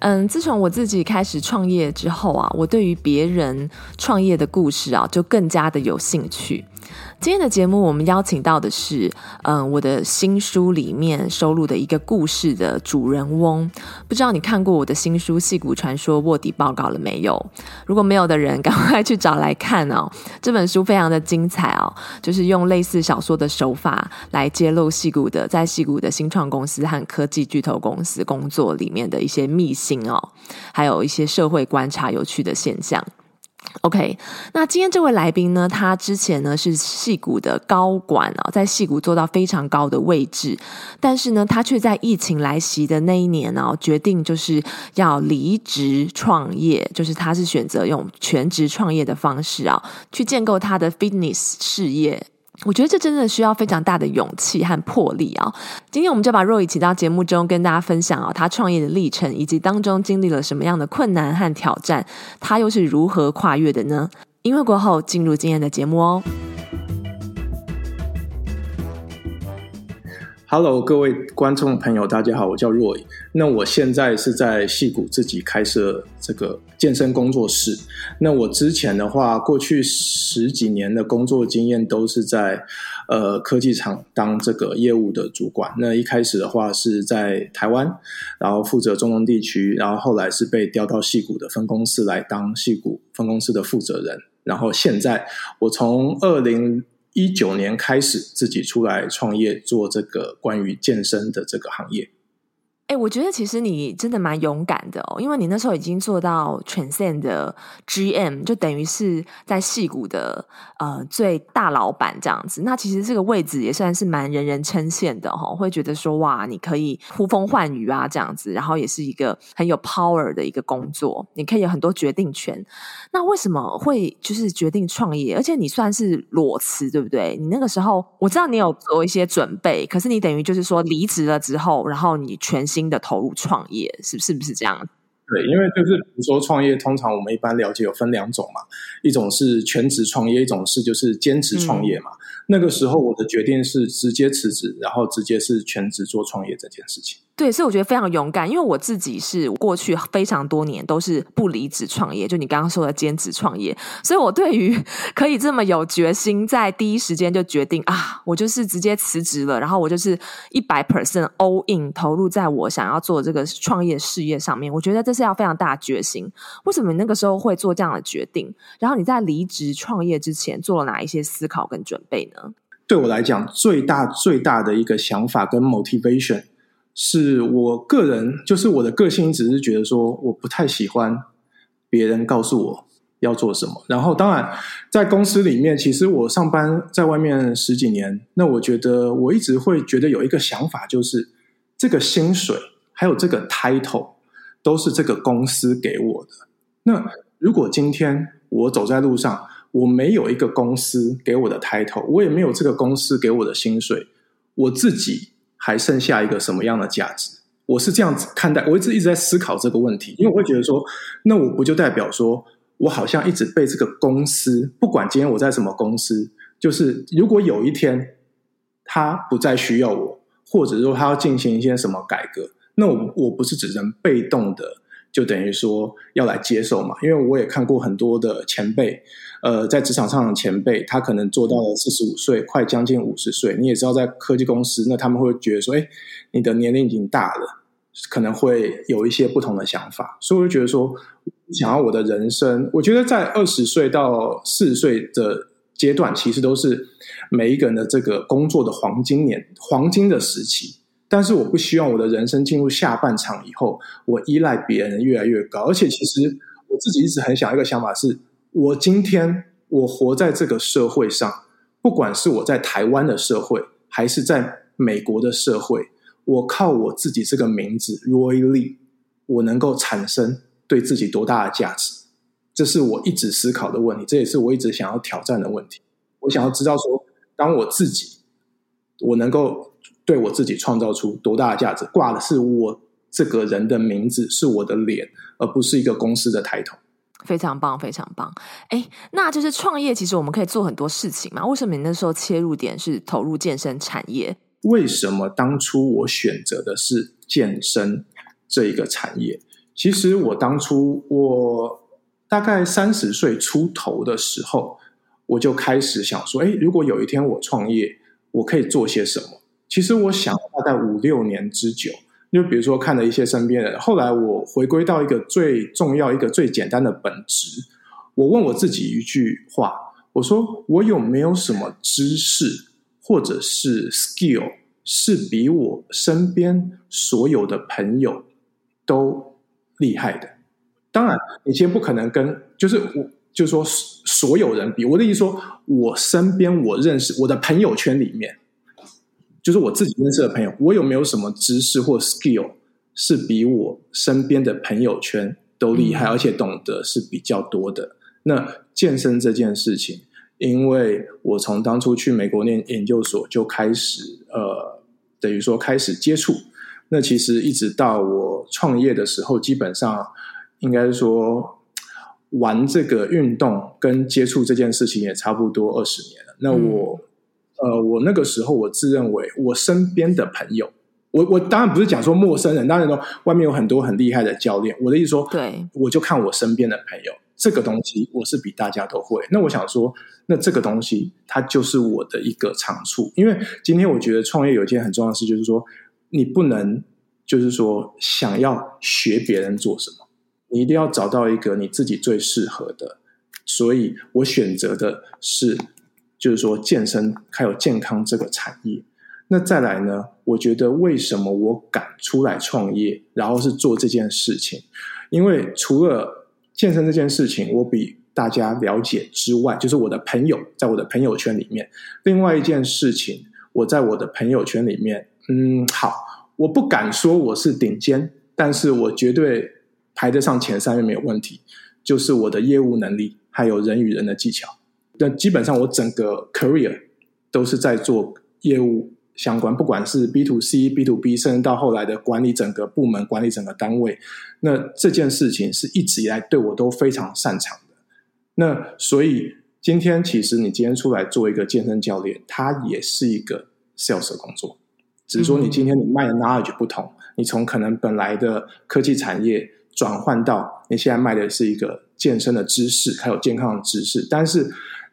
嗯，自从我自己开始创业之后啊，我对于别人创业的故事啊，就更加的有兴趣。今天的节目，我们邀请到的是，嗯，我的新书里面收录的一个故事的主人翁。不知道你看过我的新书《矽谷传说：卧底报告》了没有？如果没有的人，赶快去找来看哦。这本书非常的精彩哦，就是用类似小说的手法来揭露戏谷的，在戏谷的新创公司和科技巨头公司工作里面的一些秘辛哦，还有一些社会观察有趣的现象。OK，那今天这位来宾呢，他之前呢是戏谷的高管啊，在戏谷做到非常高的位置，但是呢，他却在疫情来袭的那一年呢，决定就是要离职创业，就是他是选择用全职创业的方式啊，去建构他的 fitness 事业。我觉得这真的需要非常大的勇气和魄力啊！今天我们就把若雨请到节目中，跟大家分享啊，他创业的历程，以及当中经历了什么样的困难和挑战，他又是如何跨越的呢？音乐过后，进入今天的节目哦。Hello，各位观众朋友，大家好，我叫若雨。那我现在是在戏谷自己开设这个健身工作室。那我之前的话，过去十几年的工作经验都是在呃科技厂当这个业务的主管。那一开始的话是在台湾，然后负责中东地区，然后后来是被调到戏谷的分公司来当戏谷分公司的负责人。然后现在我从二零一九年开始自己出来创业，做这个关于健身的这个行业。哎，我觉得其实你真的蛮勇敢的哦，因为你那时候已经做到全线的 GM，就等于是在戏谷的呃最大老板这样子。那其实这个位置也算是蛮人人称羡的哈、哦，会觉得说哇，你可以呼风唤雨啊这样子，然后也是一个很有 power 的一个工作，你可以有很多决定权。那为什么会就是决定创业？而且你算是裸辞，对不对？你那个时候我知道你有做一些准备，可是你等于就是说离职了之后，然后你全心。的投入创业是是不是这样？对，因为就是比如说创业，通常我们一般了解有分两种嘛，一种是全职创业，一种是就是兼职创业嘛。嗯、那个时候我的决定是直接辞职，然后直接是全职做创业这件事情。对，所以我觉得非常勇敢，因为我自己是过去非常多年都是不离职创业，就你刚刚说的兼职创业，所以我对于 可以这么有决心，在第一时间就决定啊，我就是直接辞职了，然后我就是一百 percent all in 投入在我想要做这个创业事业上面，我觉得这是要非常大的决心。为什么你那个时候会做这样的决定？然后你在离职创业之前做了哪一些思考跟准备呢？对我来讲，最大最大的一个想法跟 motivation。是我个人，就是我的个性，只是觉得说，我不太喜欢别人告诉我要做什么。然后，当然，在公司里面，其实我上班在外面十几年，那我觉得我一直会觉得有一个想法，就是这个薪水还有这个 title 都是这个公司给我的。那如果今天我走在路上，我没有一个公司给我的 title，我也没有这个公司给我的薪水，我自己。还剩下一个什么样的价值？我是这样子看待，我一直一直在思考这个问题，因为我会觉得说，那我不就代表说我好像一直被这个公司，不管今天我在什么公司，就是如果有一天他不再需要我，或者说他要进行一些什么改革，那我我不是只能被动的。就等于说要来接受嘛，因为我也看过很多的前辈，呃，在职场上的前辈，他可能做到了四十五岁，快将近五十岁。你也知道，在科技公司，那他们会觉得说，哎，你的年龄已经大了，可能会有一些不同的想法。所以我就觉得说，想要我的人生，我觉得在二十岁到四十岁的阶段，其实都是每一个人的这个工作的黄金年、黄金的时期。但是我不希望我的人生进入下半场以后，我依赖别人越来越高。而且，其实我自己一直很想一个想法是：我今天我活在这个社会上，不管是我在台湾的社会，还是在美国的社会，我靠我自己这个名字 Roy Lee，我能够产生对自己多大的价值？这是我一直思考的问题，这也是我一直想要挑战的问题。我想要知道说，当我自己，我能够对我自己创造出多大的价值，挂的是我这个人的名字，是我的脸，而不是一个公司的抬头。非常棒，非常棒。哎，那就是创业，其实我们可以做很多事情嘛。为什么你那时候切入点是投入健身产业？为什么当初我选择的是健身这一个产业？其实我当初我大概三十岁出头的时候，我就开始想说，哎，如果有一天我创业，我可以做些什么？其实我想大概五六年之久。就比如说看了一些身边人，后来我回归到一个最重要、一个最简单的本质。我问我自己一句话：我说我有没有什么知识或者是 skill 是比我身边所有的朋友都厉害的？当然，你先不可能跟就是我，就是说所有人比。我的意思说，我身边我认识我的朋友圈里面。就是我自己认识的朋友，我有没有什么知识或 skill 是比我身边的朋友圈都厉害，而且懂得是比较多的？那健身这件事情，因为我从当初去美国念研究所就开始，呃，等于说开始接触。那其实一直到我创业的时候，基本上应该说玩这个运动跟接触这件事情也差不多二十年了。那我。呃，我那个时候我自认为我身边的朋友，我我当然不是讲说陌生人，当然说外面有很多很厉害的教练。我的意思说，对，我就看我身边的朋友，这个东西我是比大家都会。那我想说，那这个东西它就是我的一个长处。因为今天我觉得创业有一件很重要的事，就是说你不能就是说想要学别人做什么，你一定要找到一个你自己最适合的。所以我选择的是。就是说，健身还有健康这个产业。那再来呢？我觉得为什么我敢出来创业，然后是做这件事情？因为除了健身这件事情，我比大家了解之外，就是我的朋友在我的朋友圈里面。另外一件事情，我在我的朋友圈里面，嗯，好，我不敢说我是顶尖，但是我绝对排得上前三，没有问题。就是我的业务能力，还有人与人的技巧。那基本上我整个 career 都是在做业务相关，不管是 B to C、B to B，甚至到后来的管理整个部门、管理整个单位。那这件事情是一直以来对我都非常擅长的。那所以今天其实你今天出来做一个健身教练，它也是一个 sales 的工作，只是说你今天你卖的 knowledge 不同，你从可能本来的科技产业转换到你现在卖的是一个健身的知识，还有健康的知识，但是。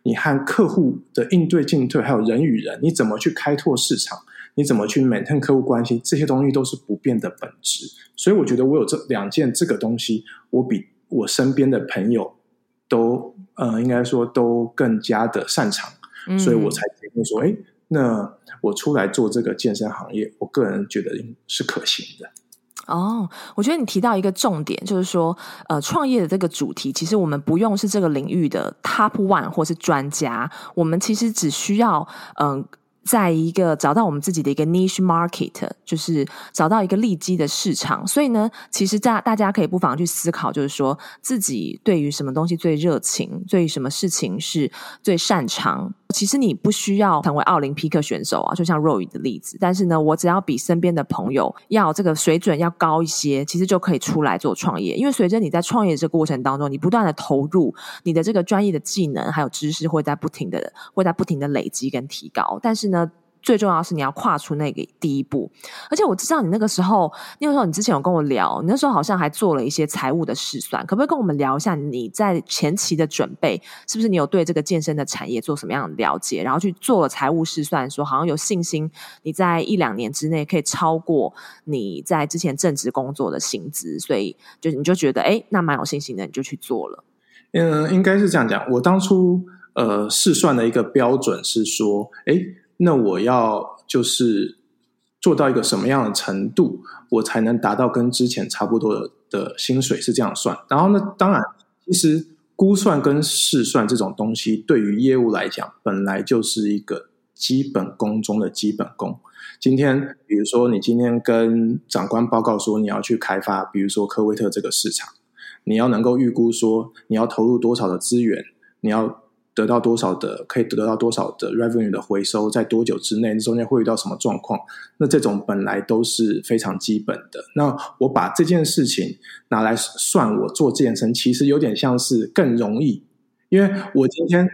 你和客户的应对进退，还有人与人，你怎么去开拓市场？你怎么去 maintain 客户关系？这些东西都是不变的本质。所以我觉得我有这两件这个东西，我比我身边的朋友都呃，应该说都更加的擅长。嗯。所以我才决定说，哎，那我出来做这个健身行业，我个人觉得是可行的。哦，我觉得你提到一个重点，就是说，呃，创业的这个主题，其实我们不用是这个领域的 top one 或是专家，我们其实只需要，嗯、在一个找到我们自己的一个 niche market，就是找到一个利基的市场。所以呢，其实大大家可以不妨去思考，就是说自己对于什么东西最热情，对于什么事情是最擅长。其实你不需要成为奥林匹克选手啊，就像 Roy 的例子。但是呢，我只要比身边的朋友要这个水准要高一些，其实就可以出来做创业。因为随着你在创业这个过程当中，你不断的投入，你的这个专业的技能还有知识会在不停的会在不停的累积跟提高。但是呢，最重要是你要跨出那个第一步，而且我知道你那个时候，那个时候你之前有跟我聊，你那时候好像还做了一些财务的试算，可不可以跟我们聊一下你在前期的准备？是不是你有对这个健身的产业做什么样的了解，然后去做了财务试算，说好像有信心你在一两年之内可以超过你在之前正职工作的薪资，所以就你就觉得哎，那蛮有信心的，你就去做了。嗯，应该是这样讲。我当初呃试算的一个标准是说，哎。那我要就是做到一个什么样的程度，我才能达到跟之前差不多的薪水？是这样算。然后呢，当然，其实估算跟试算这种东西，对于业务来讲，本来就是一个基本功中的基本功。今天，比如说你今天跟长官报告说你要去开发，比如说科威特这个市场，你要能够预估说你要投入多少的资源，你要。得到多少的可以得到多少的 revenue 的回收，在多久之内，中间会遇到什么状况？那这种本来都是非常基本的。那我把这件事情拿来算，我做健身其实有点像是更容易，因为我今天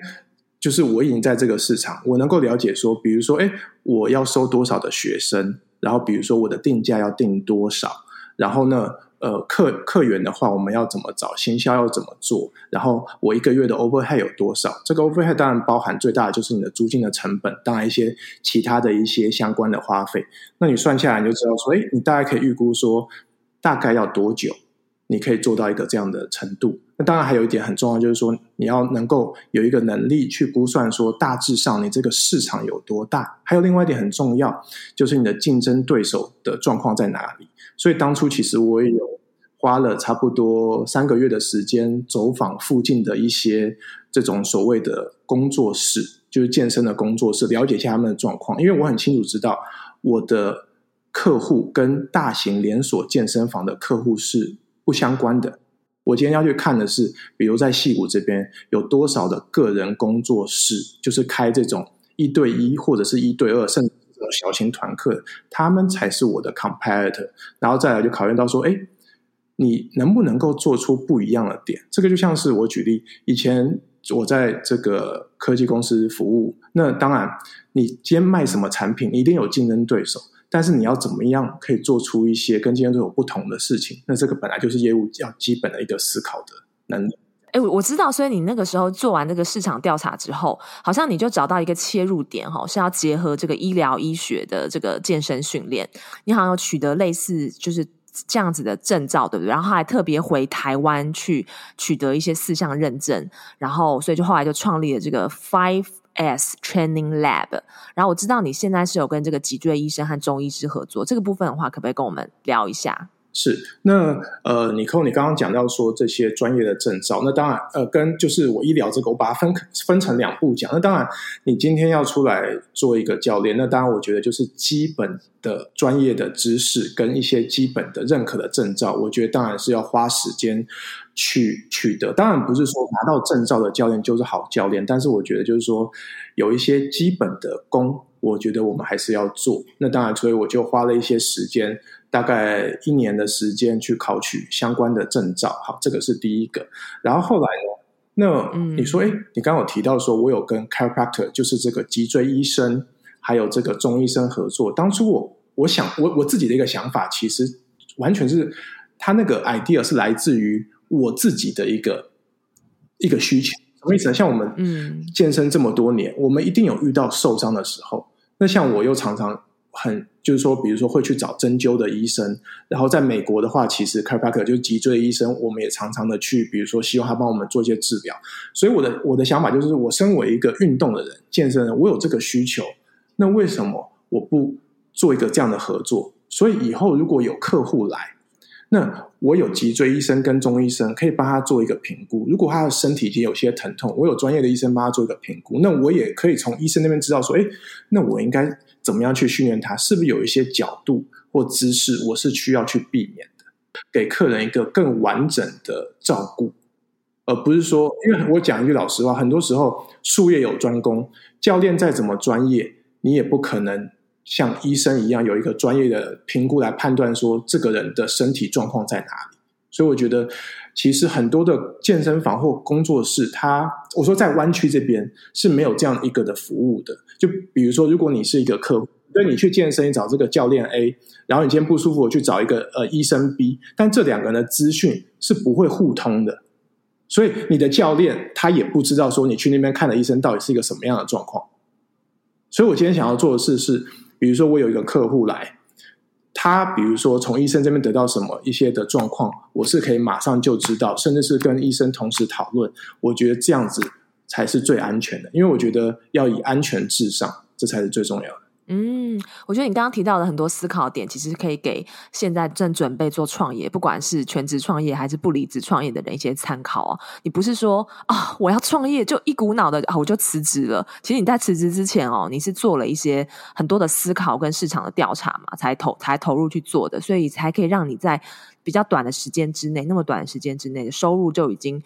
就是我已经在这个市场，我能够了解说，比如说，哎，我要收多少的学生，然后比如说我的定价要定多少，然后呢？呃，客客源的话，我们要怎么找？行销要怎么做？然后我一个月的 overhead 有多少？这个 overhead 当然包含最大的就是你的租金的成本，当然一些其他的一些相关的花费。那你算下来你就知道说，哎，你大概可以预估说大概要多久，你可以做到一个这样的程度。那当然还有一点很重要，就是说你要能够有一个能力去估算说大致上你这个市场有多大。还有另外一点很重要，就是你的竞争对手的状况在哪里。所以当初其实我也有。花了差不多三个月的时间，走访附近的一些这种所谓的工作室，就是健身的工作室，了解一下他们的状况。因为我很清楚知道，我的客户跟大型连锁健身房的客户是不相关的。我今天要去看的是，比如在戏谷这边有多少的个人工作室，就是开这种一对一或者是一对二，甚至这种小型团课，他们才是我的 competitor。然后再来就考验到说，哎。你能不能够做出不一样的点？这个就像是我举例，以前我在这个科技公司服务，那当然，你今天卖什么产品，你一定有竞争对手，但是你要怎么样可以做出一些跟竞争对手不同的事情？那这个本来就是业务要基本的一个思考的能力。哎，我知道，所以你那个时候做完这个市场调查之后，好像你就找到一个切入点，哈，是要结合这个医疗医学的这个健身训练，你好像有取得类似就是。这样子的证照，对不对？然后还特别回台湾去取得一些四项认证，然后所以就后来就创立了这个 Five S Training Lab。然后我知道你现在是有跟这个脊椎医生和中医师合作，这个部分的话，可不可以跟我们聊一下？是，那呃，尼可，你刚刚讲到说这些专业的证照，那当然呃，跟就是我医疗这个，我把它分分成两步讲。那当然，你今天要出来做一个教练，那当然我觉得就是基本的专业的知识跟一些基本的认可的证照，我觉得当然是要花时间去取得。当然不是说拿到证照的教练就是好教练，但是我觉得就是说有一些基本的功，我觉得我们还是要做。那当然，所以我就花了一些时间。大概一年的时间去考取相关的证照，好，这个是第一个。然后后来呢？那你说，哎、你刚刚有提到说，我有跟 chiropractor，就是这个脊椎医生，还有这个中医生合作。当初我我想，我我自己的一个想法，其实完全是他那个 idea 是来自于我自己的一个一个需求。什么意思呢？像我们嗯健身这么多年，我们一定有遇到受伤的时候。那像我又常常。很就是说，比如说会去找针灸的医生，然后在美国的话，其实 chiropractor 就是脊椎医生，我们也常常的去，比如说希望他帮我们做一些治疗。所以我的我的想法就是，我身为一个运动的人、健身人，我有这个需求，那为什么我不做一个这样的合作？所以以后如果有客户来，那我有脊椎医生跟中医生可以帮他做一个评估。如果他的身体已经有些疼痛，我有专业的医生帮他做一个评估，那我也可以从医生那边知道说，诶，那我应该。怎么样去训练他？是不是有一些角度或姿势，我是需要去避免的？给客人一个更完整的照顾，而不是说，因为我讲一句老实话，很多时候术业有专攻，教练再怎么专业，你也不可能像医生一样有一个专业的评估来判断说这个人的身体状况在哪里。所以我觉得，其实很多的健身房或工作室，它我说在湾区这边是没有这样一个的服务的。就比如说，如果你是一个客户，对你去健身，你找这个教练 A，然后你今天不舒服，我去找一个呃医生 B，但这两个人的资讯是不会互通的，所以你的教练他也不知道说你去那边看的医生到底是一个什么样的状况。所以我今天想要做的事是，比如说我有一个客户来。他比如说从医生这边得到什么一些的状况，我是可以马上就知道，甚至是跟医生同时讨论。我觉得这样子才是最安全的，因为我觉得要以安全至上，这才是最重要的。嗯，我觉得你刚刚提到的很多思考点，其实可以给现在正准备做创业，不管是全职创业还是不离职创业的人一些参考啊。你不是说啊、我要创业就一股脑的啊、我就辞职了。其实你在辞职之前哦，你是做了一些很多的思考跟市场的调查嘛，才投才投入去做的，所以才可以让你在比较短的时间之内，那么短的时间之内的收入就已经。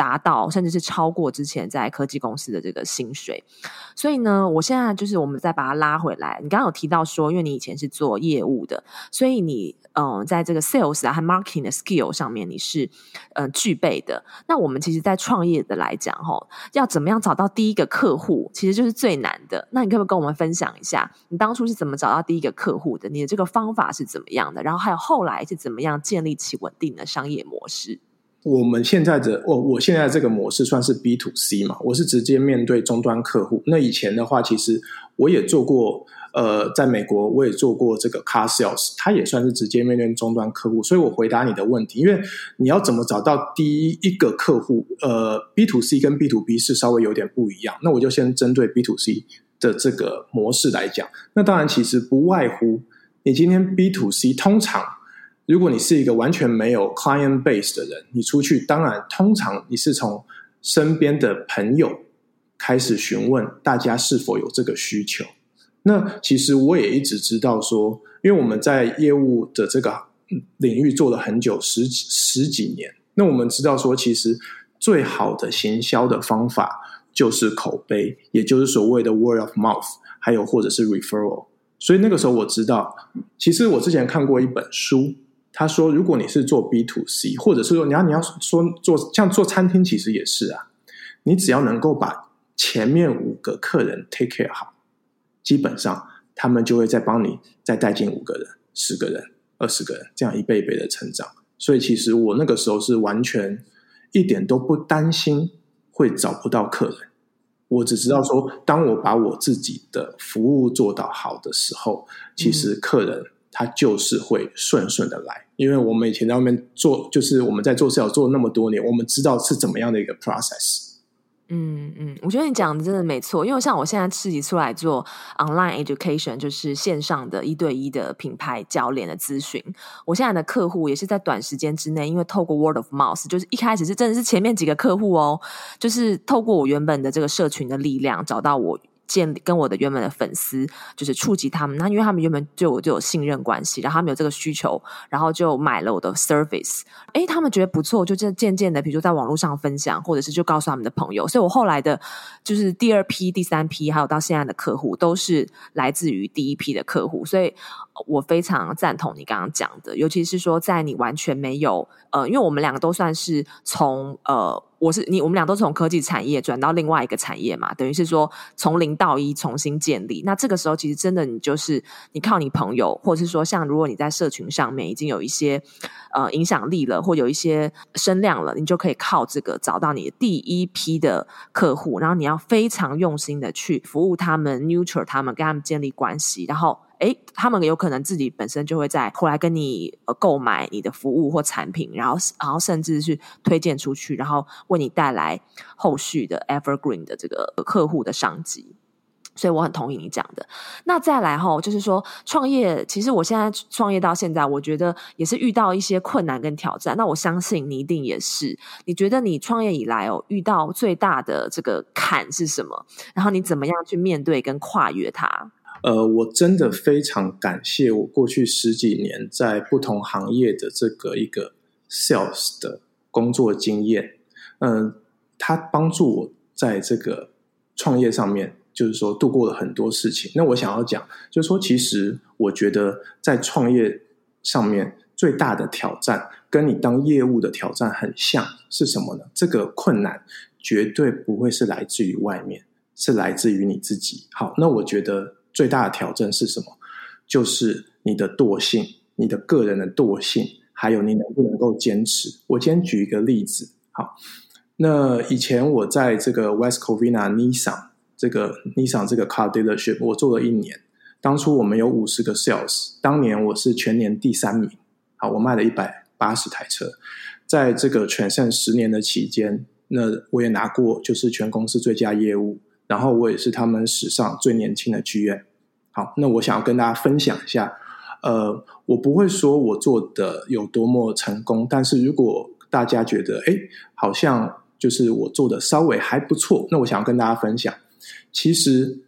达到甚至是超过之前在科技公司的这个薪水，所以呢，我现在就是我们再把它拉回来。你刚刚有提到说，因为你以前是做业务的，所以你嗯、在这个 sales 啊和 marketing 的 skill 上面你是嗯、呃、具备的。那我们其实，在创业的来讲，哈，要怎么样找到第一个客户，其实就是最难的。那你可不可以跟我们分享一下，你当初是怎么找到第一个客户的？你的这个方法是怎么样的？然后还有后来是怎么样建立起稳定的商业模式？我们现在的我，我现在这个模式算是 B to C 嘛，我是直接面对终端客户。那以前的话，其实我也做过，呃，在美国我也做过这个 Car Sales，它也算是直接面对终端客户。所以我回答你的问题，因为你要怎么找到第一一个客户？呃，B to C 跟 B to B 是稍微有点不一样。那我就先针对 B to C 的这个模式来讲。那当然，其实不外乎你今天 B to C 通常。如果你是一个完全没有 client base 的人，你出去，当然通常你是从身边的朋友开始询问大家是否有这个需求。那其实我也一直知道说，因为我们在业务的这个领域做了很久，十几十几年，那我们知道说，其实最好的行销的方法就是口碑，也就是所谓的 word of mouth，还有或者是 referral。所以那个时候我知道，其实我之前看过一本书。他说：“如果你是做 B to C，或者是说你要你要说做像做餐厅，其实也是啊。你只要能够把前面五个客人 take care 好，基本上他们就会再帮你再带进五个人、十个人、二十个人，这样一倍一倍的成长。所以其实我那个时候是完全一点都不担心会找不到客人。我只知道说，当我把我自己的服务做到好的时候，其实客人。”他就是会顺顺的来，因为我们以前在外面做，就是我们在做市场做那么多年，我们知道是怎么样的一个 process。嗯嗯，我觉得你讲的真的没错，因为像我现在自己出来做 online education，就是线上的一对一的品牌教练的咨询，我现在的客户也是在短时间之内，因为透过 word of mouth，就是一开始是真的是前面几个客户哦，就是透过我原本的这个社群的力量找到我。建跟我的原本的粉丝就是触及他们，那因为他们原本对我就有信任关系，然后他们有这个需求，然后就买了我的 service，诶，他们觉得不错，就渐渐渐的，比如说在网络上分享，或者是就告诉他们的朋友，所以我后来的就是第二批、第三批，还有到现在的客户，都是来自于第一批的客户，所以我非常赞同你刚刚讲的，尤其是说在你完全没有呃，因为我们两个都算是从呃。我是你，我们俩都从科技产业转到另外一个产业嘛，等于是说从零到一重新建立。那这个时候，其实真的你就是你靠你朋友，或者是说像如果你在社群上面已经有一些呃影响力了，或有一些声量了，你就可以靠这个找到你的第一批的客户，然后你要非常用心的去服务他们，NUTURE 他们，跟他们建立关系，然后。诶，他们有可能自己本身就会在后来跟你呃购买你的服务或产品，然后然后甚至是推荐出去，然后为你带来后续的 evergreen 的这个客户的商机。所以我很同意你讲的。那再来哈，就是说创业，其实我现在创业到现在，我觉得也是遇到一些困难跟挑战。那我相信你一定也是。你觉得你创业以来哦，遇到最大的这个坎是什么？然后你怎么样去面对跟跨越它？呃，我真的非常感谢我过去十几年在不同行业的这个一个 sales 的工作经验。嗯、呃，他帮助我在这个创业上面，就是说度过了很多事情。那我想要讲，就是说，其实我觉得在创业上面最大的挑战，跟你当业务的挑战很像，是什么呢？这个困难绝对不会是来自于外面，是来自于你自己。好，那我觉得。最大的挑战是什么？就是你的惰性，你的个人的惰性，还有你能不能够坚持。我今天举一个例子，好，那以前我在这个 West Covina Nissan 这个 Nissan 这个 car dealership，我做了一年。当初我们有五十个 sales，当年我是全年第三名。好，我卖了一百八十台车，在这个全盛十年的期间，那我也拿过就是全公司最佳业务。然后我也是他们史上最年轻的剧院。好，那我想要跟大家分享一下，呃，我不会说我做的有多么成功，但是如果大家觉得，哎，好像就是我做的稍微还不错，那我想要跟大家分享，其实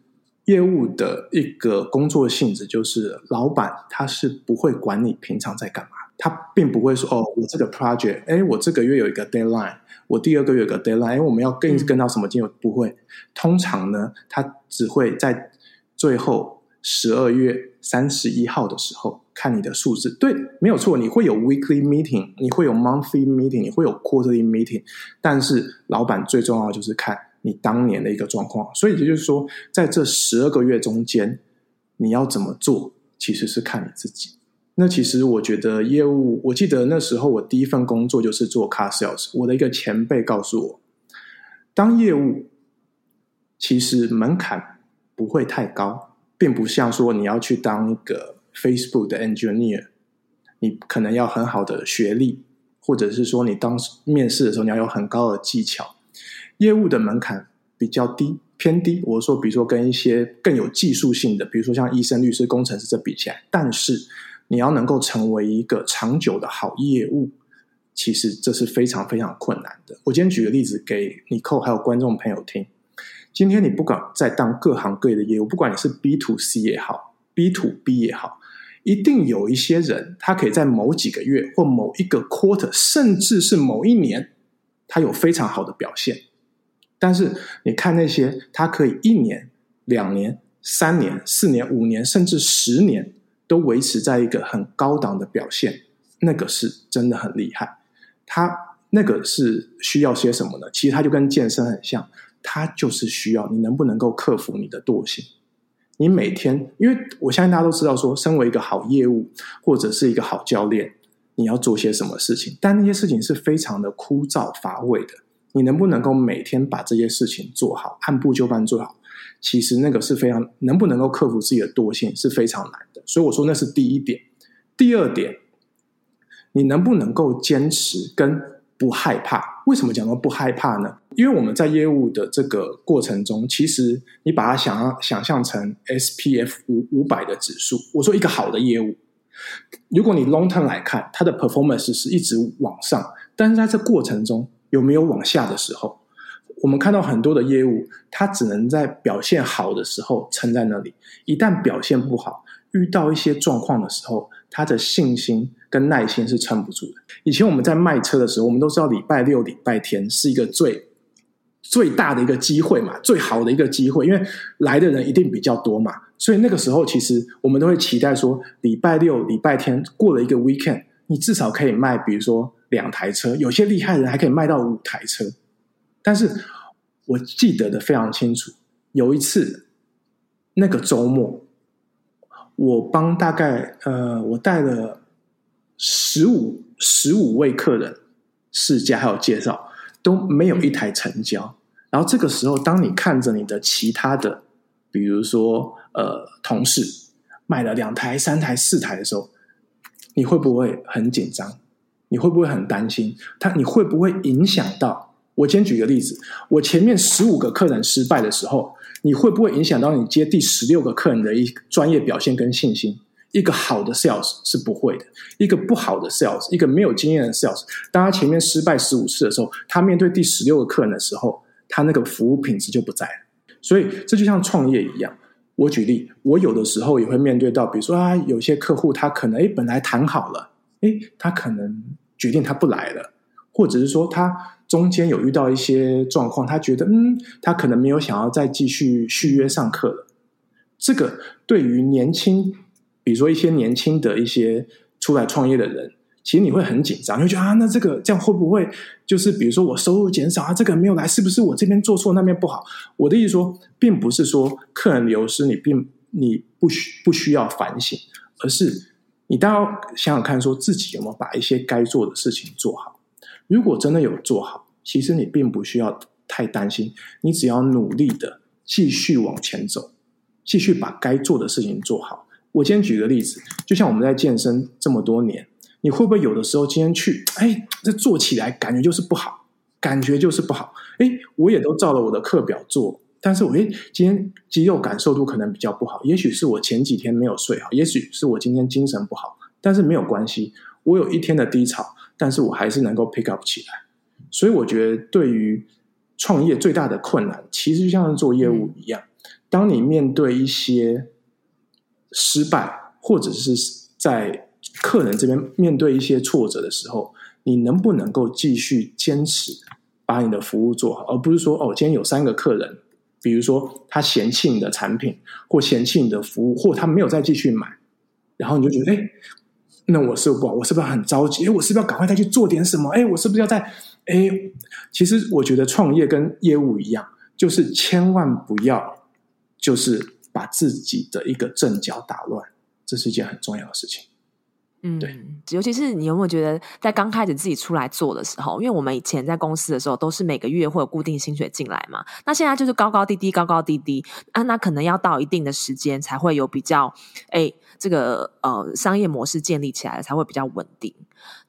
业务的一个工作性质就是，老板他是不会管你平常在干嘛。他并不会说哦，我这个 project，哎，我这个月有一个 deadline，我第二个月有个 deadline，哎，我们要跟跟到什么进度？不会，通常呢，他只会在最后十二月三十一号的时候看你的数字。对，没有错，你会有 weekly meeting，你会有 monthly meeting，你会有 quarterly meeting，但是老板最重要的就是看你当年的一个状况。所以也就是说，在这十二个月中间，你要怎么做，其实是看你自己。那其实我觉得业务，我记得那时候我第一份工作就是做 car sales。我的一个前辈告诉我，当业务其实门槛不会太高，并不像说你要去当一个 Facebook 的 engineer，你可能要很好的学历，或者是说你当面试的时候你要有很高的技巧。业务的门槛比较低，偏低。我说，比如说跟一些更有技术性的，比如说像医生、律师、工程师这比起来，但是。你要能够成为一个长久的好业务，其实这是非常非常困难的。我今天举个例子给尼寇还有观众朋友听。今天你不管在当各行各业的业务，不管你是 B to C 也好，B to B 也好，一定有一些人，他可以在某几个月或某一个 quarter，甚至是某一年，他有非常好的表现。但是你看那些，他可以一年、两年、三年、四年、五年，甚至十年。都维持在一个很高档的表现，那个是真的很厉害。他那个是需要些什么呢？其实他就跟健身很像，他就是需要你能不能够克服你的惰性。你每天，因为我相信大家都知道说，说身为一个好业务或者是一个好教练，你要做些什么事情，但那些事情是非常的枯燥乏味的。你能不能够每天把这些事情做好，按部就班做好？其实那个是非常能不能够克服自己的惰性是非常难的，所以我说那是第一点。第二点，你能不能够坚持跟不害怕？为什么讲到不害怕呢？因为我们在业务的这个过程中，其实你把它想要想象成 SPF 五五百的指数。我说一个好的业务，如果你 long term 来看，它的 performance 是一直往上，但是在这过程中有没有往下的时候？我们看到很多的业务，它只能在表现好的时候撑在那里，一旦表现不好，遇到一些状况的时候，他的信心跟耐心是撑不住的。以前我们在卖车的时候，我们都知道礼拜六、礼拜天是一个最最大的一个机会嘛，最好的一个机会，因为来的人一定比较多嘛，所以那个时候其实我们都会期待说，礼拜六、礼拜天过了一个 weekend，你至少可以卖，比如说两台车，有些厉害的人还可以卖到五台车。但是我记得的非常清楚，有一次那个周末，我帮大概呃，我带了十五十五位客人试驾还有介绍，都没有一台成交。然后这个时候，当你看着你的其他的，比如说呃同事买了两台、三台、四台的时候，你会不会很紧张？你会不会很担心？他你会不会影响到？我先举个例子，我前面十五个客人失败的时候，你会不会影响到你接第十六个客人的一专业表现跟信心？一个好的 sales 是不会的，一个不好的 sales，一个没有经验的 sales，当他前面失败十五次的时候，他面对第十六个客人的时候，他那个服务品质就不在了。所以这就像创业一样，我举例，我有的时候也会面对到，比如说啊，有些客户他可能诶本来谈好了，诶他可能决定他不来了，或者是说他。中间有遇到一些状况，他觉得嗯，他可能没有想要再继续续约上课了。这个对于年轻，比如说一些年轻的一些出来创业的人，其实你会很紧张，你会觉得啊，那这个这样会不会就是比如说我收入减少啊？这个没有来，是不是我这边做错，那边不好？我的意思说，并不是说客人流失，你并你不需不需要反省，而是你倒要想想看，说自己有没有把一些该做的事情做好。如果真的有做好，其实你并不需要太担心，你只要努力的继续往前走，继续把该做的事情做好。我今天举个例子，就像我们在健身这么多年，你会不会有的时候今天去，哎，这做起来感觉就是不好，感觉就是不好。哎，我也都照了我的课表做，但是我哎，今天肌肉感受度可能比较不好，也许是我前几天没有睡好，也许是我今天精神不好，但是没有关系，我有一天的低潮。但是我还是能够 pick up 起来，所以我觉得对于创业最大的困难，其实就像是做业务一样，当你面对一些失败，或者是在客人这边面对一些挫折的时候，你能不能够继续坚持把你的服务做好，而不是说哦，今天有三个客人，比如说他嫌弃你的产品，或嫌弃你的服务，或他没有再继续买，然后你就觉得，哎，那我是不是我是不是很着急？哎，我是不是要赶快再去做点什么？哎，我是不是要在哎？其实我觉得创业跟业务一样，就是千万不要就是把自己的一个阵脚打乱，这是一件很重要的事情。嗯，对，尤其是你有没有觉得，在刚开始自己出来做的时候，因为我们以前在公司的时候，都是每个月会有固定薪水进来嘛，那现在就是高高低低，高高低低啊，那可能要到一定的时间才会有比较，哎。这个呃商业模式建立起来才会比较稳定，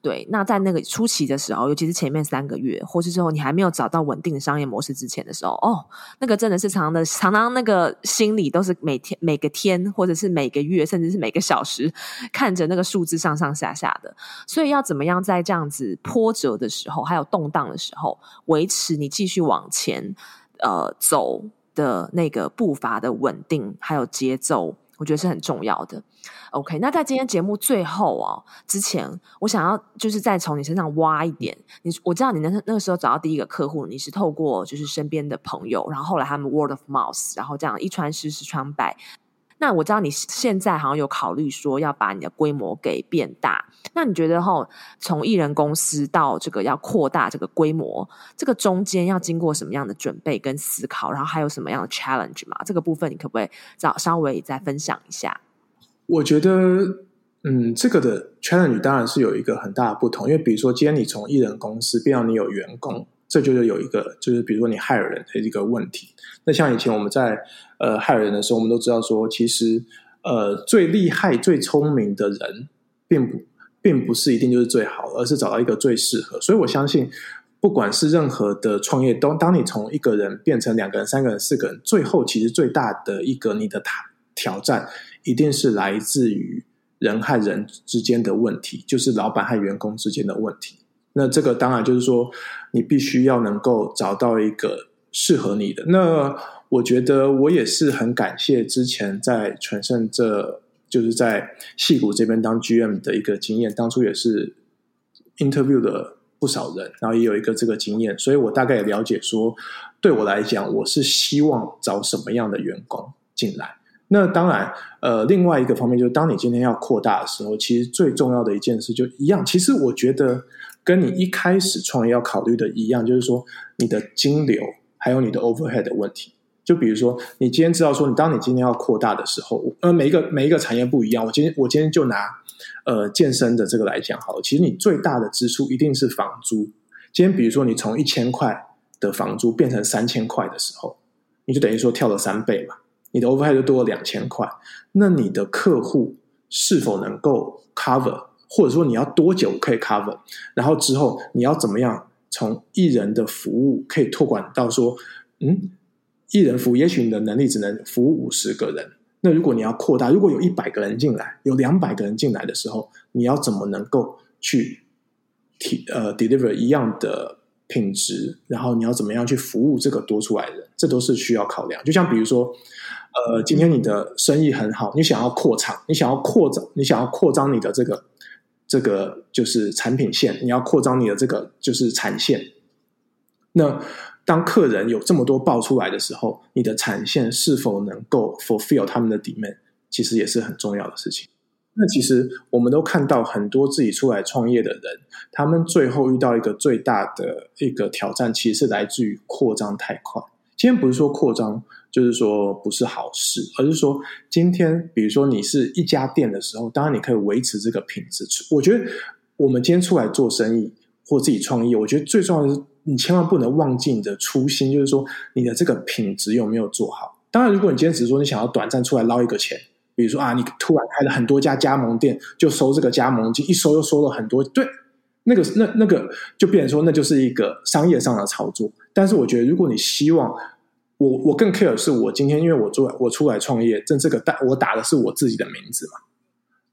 对。那在那个初期的时候，尤其是前面三个月，或是之后你还没有找到稳定的商业模式之前的时候，哦，那个真的是常常的，常常那个心里都是每天每个天，或者是每个月，甚至是每个小时，看着那个数字上上下下的。所以要怎么样在这样子波折的时候，还有动荡的时候，维持你继续往前呃走的那个步伐的稳定，还有节奏。我觉得是很重要的。OK，那在今天节目最后哦，之前我想要就是再从你身上挖一点。你我知道你那那个时候找到第一个客户，你是透过就是身边的朋友，然后后来他们 word of mouth，然后这样一传十，十传百。那我知道你现在好像有考虑说要把你的规模给变大。那你觉得哈，从艺人公司到这个要扩大这个规模，这个中间要经过什么样的准备跟思考？然后还有什么样的 challenge 嘛？这个部分你可不可以找稍微再分享一下？我觉得，嗯，这个的 challenge 当然是有一个很大的不同，因为比如说今天你从艺人公司变到你有员工，这就是有一个就是比如说你害人的一个问题。那像以前我们在呃害人的时候，我们都知道说，其实呃最厉害、最聪明的人并不。并不是一定就是最好，而是找到一个最适合。所以我相信，不管是任何的创业，都当你从一个人变成两个人、三个人、四个人，最后其实最大的一个你的挑战，一定是来自于人和人之间的问题，就是老板和员工之间的问题。那这个当然就是说，你必须要能够找到一个适合你的。那我觉得我也是很感谢之前在全盛这。就是在戏谷这边当 GM 的一个经验，当初也是 interview 了不少人，然后也有一个这个经验，所以我大概也了解说，对我来讲，我是希望找什么样的员工进来。那当然，呃，另外一个方面就是，当你今天要扩大的时候，其实最重要的一件事就一样。其实我觉得跟你一开始创业要考虑的一样，就是说你的金流还有你的 overhead 的问题。就比如说，你今天知道说，你当你今天要扩大的时候，呃，每一个每一个产业不一样。我今天我今天就拿呃健身的这个来讲好了。其实你最大的支出一定是房租。今天比如说你从一千块的房租变成三千块的时候，你就等于说跳了三倍嘛，你的 overhead 就多了两千块。那你的客户是否能够 cover，或者说你要多久可以 cover？然后之后你要怎么样从艺人的服务可以拓展到说，嗯？艺人服务，也许你的能力只能服务五十个人。那如果你要扩大，如果有一百个人进来，有两百个人进来的时候，你要怎么能够去提呃 deliver 一样的品质？然后你要怎么样去服务这个多出来的人？这都是需要考量。就像比如说，呃，今天你的生意很好，你想要扩厂，你想要扩张，你想要扩张你的这个这个就是产品线，你要扩张你的这个就是产线，那。当客人有这么多爆出来的时候，你的产线是否能够 fulfill 他们的 demand，其实也是很重要的事情。那其实我们都看到很多自己出来创业的人，他们最后遇到一个最大的一个挑战，其实是来自于扩张太快。今天不是说扩张就是说不是好事，而是说今天比如说你是一家店的时候，当然你可以维持这个品质。我觉得我们今天出来做生意或自己创业，我觉得最重要的是。你千万不能忘记你的初心，就是说你的这个品质有没有做好。当然，如果你今天只是说你想要短暂出来捞一个钱，比如说啊，你突然开了很多家加盟店，就收这个加盟金，一收又收了很多，对，那个那那个就变成说那就是一个商业上的操作。但是我觉得，如果你希望我我更 care 是我今天因为我做我出来创业，这这个打我打的是我自己的名字嘛，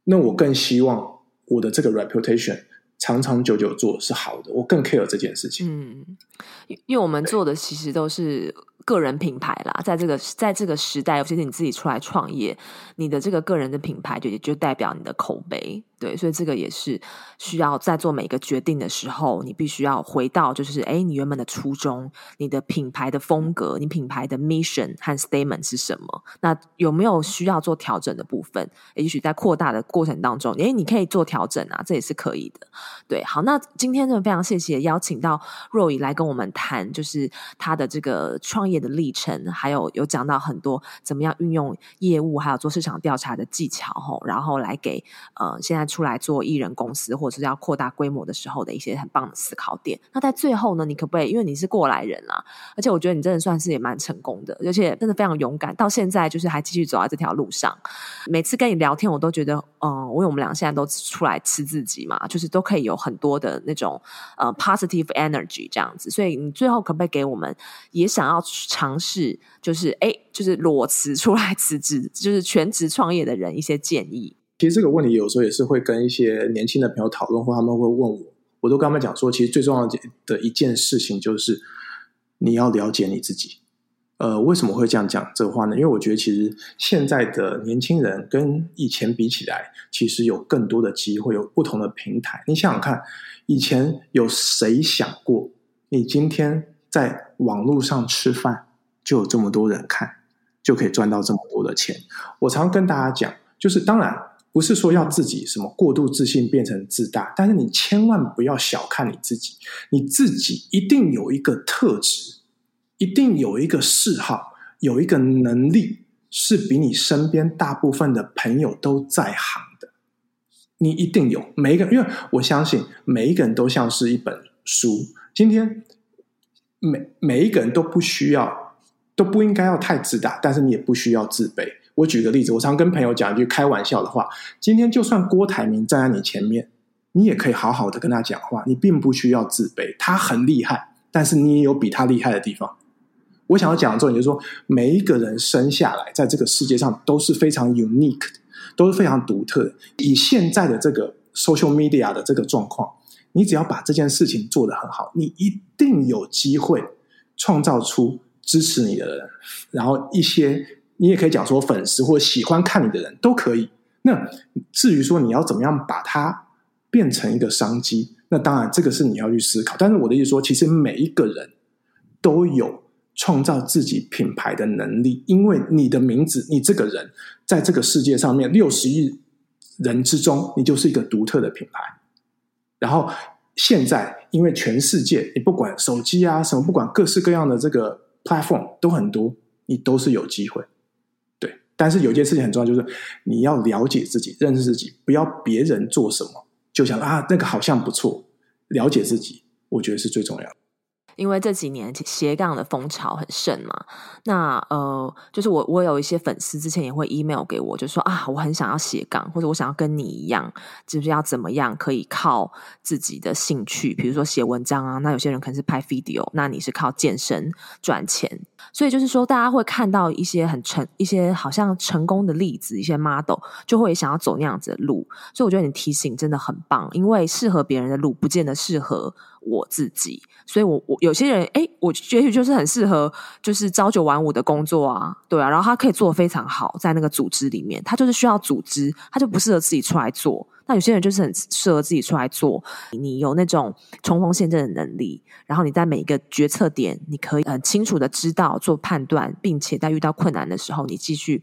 那我更希望我的这个 reputation。长长久久做是好的，我更 care 这件事情。嗯，因为我们做的其实都是个人品牌啦，在这个在这个时代，尤其是你自己出来创业，你的这个个人的品牌就也就代表你的口碑。对，所以这个也是需要在做每个决定的时候，你必须要回到就是，哎，你原本的初衷，你的品牌的风格，你品牌的 mission 和 statement 是什么？那有没有需要做调整的部分？也许在扩大的过程当中，哎，你可以做调整啊，这也是可以的。对，好，那今天呢，非常谢谢邀请到 Roy 来跟我们谈，就是他的这个创业业的历程，还有有讲到很多怎么样运用业务，还有做市场调查的技巧，吼，然后来给呃现在。出来做艺人公司，或者是要扩大规模的时候的一些很棒的思考点。那在最后呢，你可不可以？因为你是过来人啊，而且我觉得你真的算是也蛮成功的，而且真的非常勇敢，到现在就是还继续走在这条路上。每次跟你聊天，我都觉得，嗯，因为我们俩现在都出来吃自己嘛，就是都可以有很多的那种呃 positive energy 这样子。所以你最后可不可以给我们也想要尝试，就是哎，就是裸辞出来辞职，就是全职创业的人一些建议？其实这个问题有时候也是会跟一些年轻的朋友讨论，或他们会问我，我都跟他们讲说，其实最重要的一件事情就是你要了解你自己。呃，为什么会这样讲这个话呢？因为我觉得其实现在的年轻人跟以前比起来，其实有更多的机会，有不同的平台。你想想看，以前有谁想过，你今天在网络上吃饭就有这么多人看，就可以赚到这么多的钱？我常跟大家讲，就是当然。不是说要自己什么过度自信变成自大，但是你千万不要小看你自己，你自己一定有一个特质，一定有一个嗜好，有一个能力，是比你身边大部分的朋友都在行的。你一定有每一个，因为我相信每一个人都像是一本书。今天每每一个人都不需要，都不应该要太自大，但是你也不需要自卑。我举个例子，我常跟朋友讲一句开玩笑的话：今天就算郭台铭站在你前面，你也可以好好的跟他讲话，你并不需要自卑。他很厉害，但是你也有比他厉害的地方。我想要讲的重点就是说，每一个人生下来在这个世界上都是非常 unique 的，都是非常独特的。以现在的这个 social media 的这个状况，你只要把这件事情做得很好，你一定有机会创造出支持你的人，然后一些。你也可以讲说粉丝或喜欢看你的人都可以。那至于说你要怎么样把它变成一个商机，那当然这个是你要去思考。但是我的意思说，其实每一个人都有创造自己品牌的能力，因为你的名字，你这个人在这个世界上面六十亿人之中，你就是一个独特的品牌。然后现在，因为全世界，你不管手机啊什么，不管各式各样的这个 platform 都很多，你都是有机会。对但是有件事情很重要，就是你要了解自己，认识自己，不要别人做什么就想啊，那个好像不错。了解自己，我觉得是最重要。因为这几年斜杠的风潮很盛嘛，那呃，就是我我有一些粉丝之前也会 email 给我，就说啊，我很想要斜杠，或者我想要跟你一样，就是要怎么样可以靠自己的兴趣，比如说写文章啊，那有些人可能是拍 video，那你是靠健身赚钱，所以就是说大家会看到一些很成一些好像成功的例子，一些 model 就会想要走那样子的路，所以我觉得你提醒真的很棒，因为适合别人的路不见得适合我自己，所以我我有些人诶，我也许就是很适合，就是朝九晚五的工作啊，对啊，然后他可以做得非常好，在那个组织里面，他就是需要组织，他就不适合自己出来做。那有些人就是很适合自己出来做，你有那种冲锋陷阵的能力，然后你在每一个决策点，你可以很清楚的知道做判断，并且在遇到困难的时候，你继续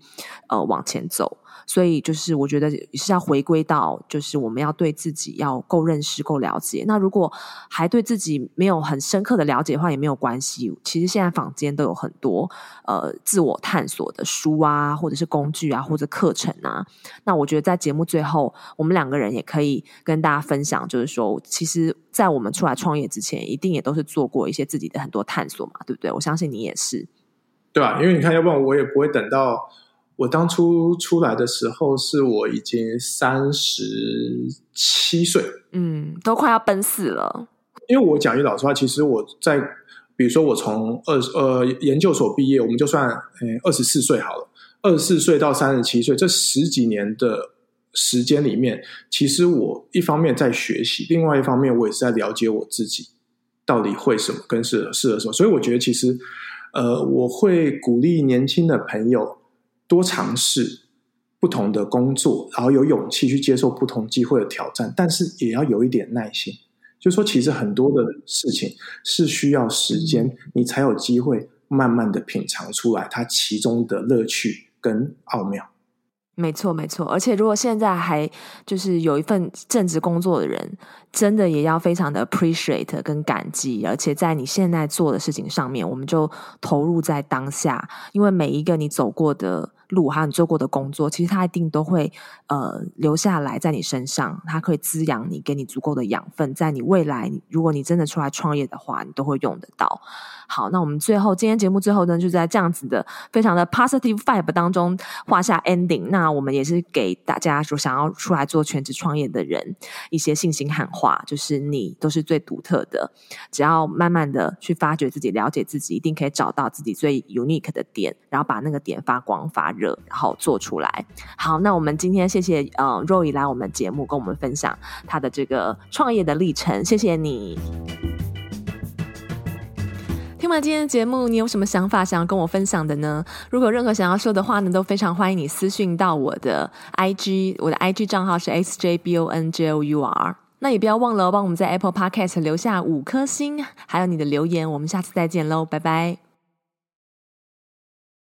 呃往前走。所以就是我觉得是要回归到，就是我们要对自己要够认识、够了解。那如果还对自己没有很深刻的了解的话，也没有关系。其实现在坊间都有很多呃自我探索的书啊，或者是工具啊，或者课程啊。那我觉得在节目最后，我们两个人也可以跟大家分享，就是说，其实，在我们出来创业之前，一定也都是做过一些自己的很多探索嘛，对不对？我相信你也是，对啊，因为你看，要不然我也不会等到。我当初出来的时候，是我已经三十七岁，嗯，都快要奔四了。因为我讲句老实话，其实我在，比如说我从二呃研究所毕业，我们就算嗯二十四岁好了，二十四岁到三十七岁这十几年的时间里面，其实我一方面在学习，另外一方面我也是在了解我自己到底会什么跟适合适合什么。所以我觉得其实呃，我会鼓励年轻的朋友多尝试不同的工作，然后有勇气去接受不同机会的挑战，但是也要有一点耐心。就说其实很多的事情是需要时间，你才有机会慢慢的品尝出来它其中的乐趣跟奥妙。没错，没错。而且如果现在还就是有一份正职工作的人，真的也要非常的 appreciate 跟感激。而且在你现在做的事情上面，我们就投入在当下，因为每一个你走过的路，还有你做过的工作，其实它一定都会呃留下来在你身上，它可以滋养你，给你足够的养分，在你未来，如果你真的出来创业的话，你都会用得到。好，那我们最后今天节目最后呢，就在这样子的非常的 positive vibe 当中画下 ending。那我们也是给大家说，想要出来做全职创业的人一些信心喊话，就是你都是最独特的，只要慢慢的去发掘自己，了解自己，一定可以找到自己最 unique 的点，然后把那个点发光发热，然后做出来。好，那我们今天谢谢呃 Roy 来我们节目跟我们分享他的这个创业的历程，谢谢你。听完今天的节目，你有什么想法想要跟我分享的呢？如果有任何想要说的话呢，都非常欢迎你私信到我的 IG，我的 IG 账号是 xjbonjour。那也不要忘了帮我们在 Apple Podcast 留下五颗星，还有你的留言。我们下次再见喽，拜拜。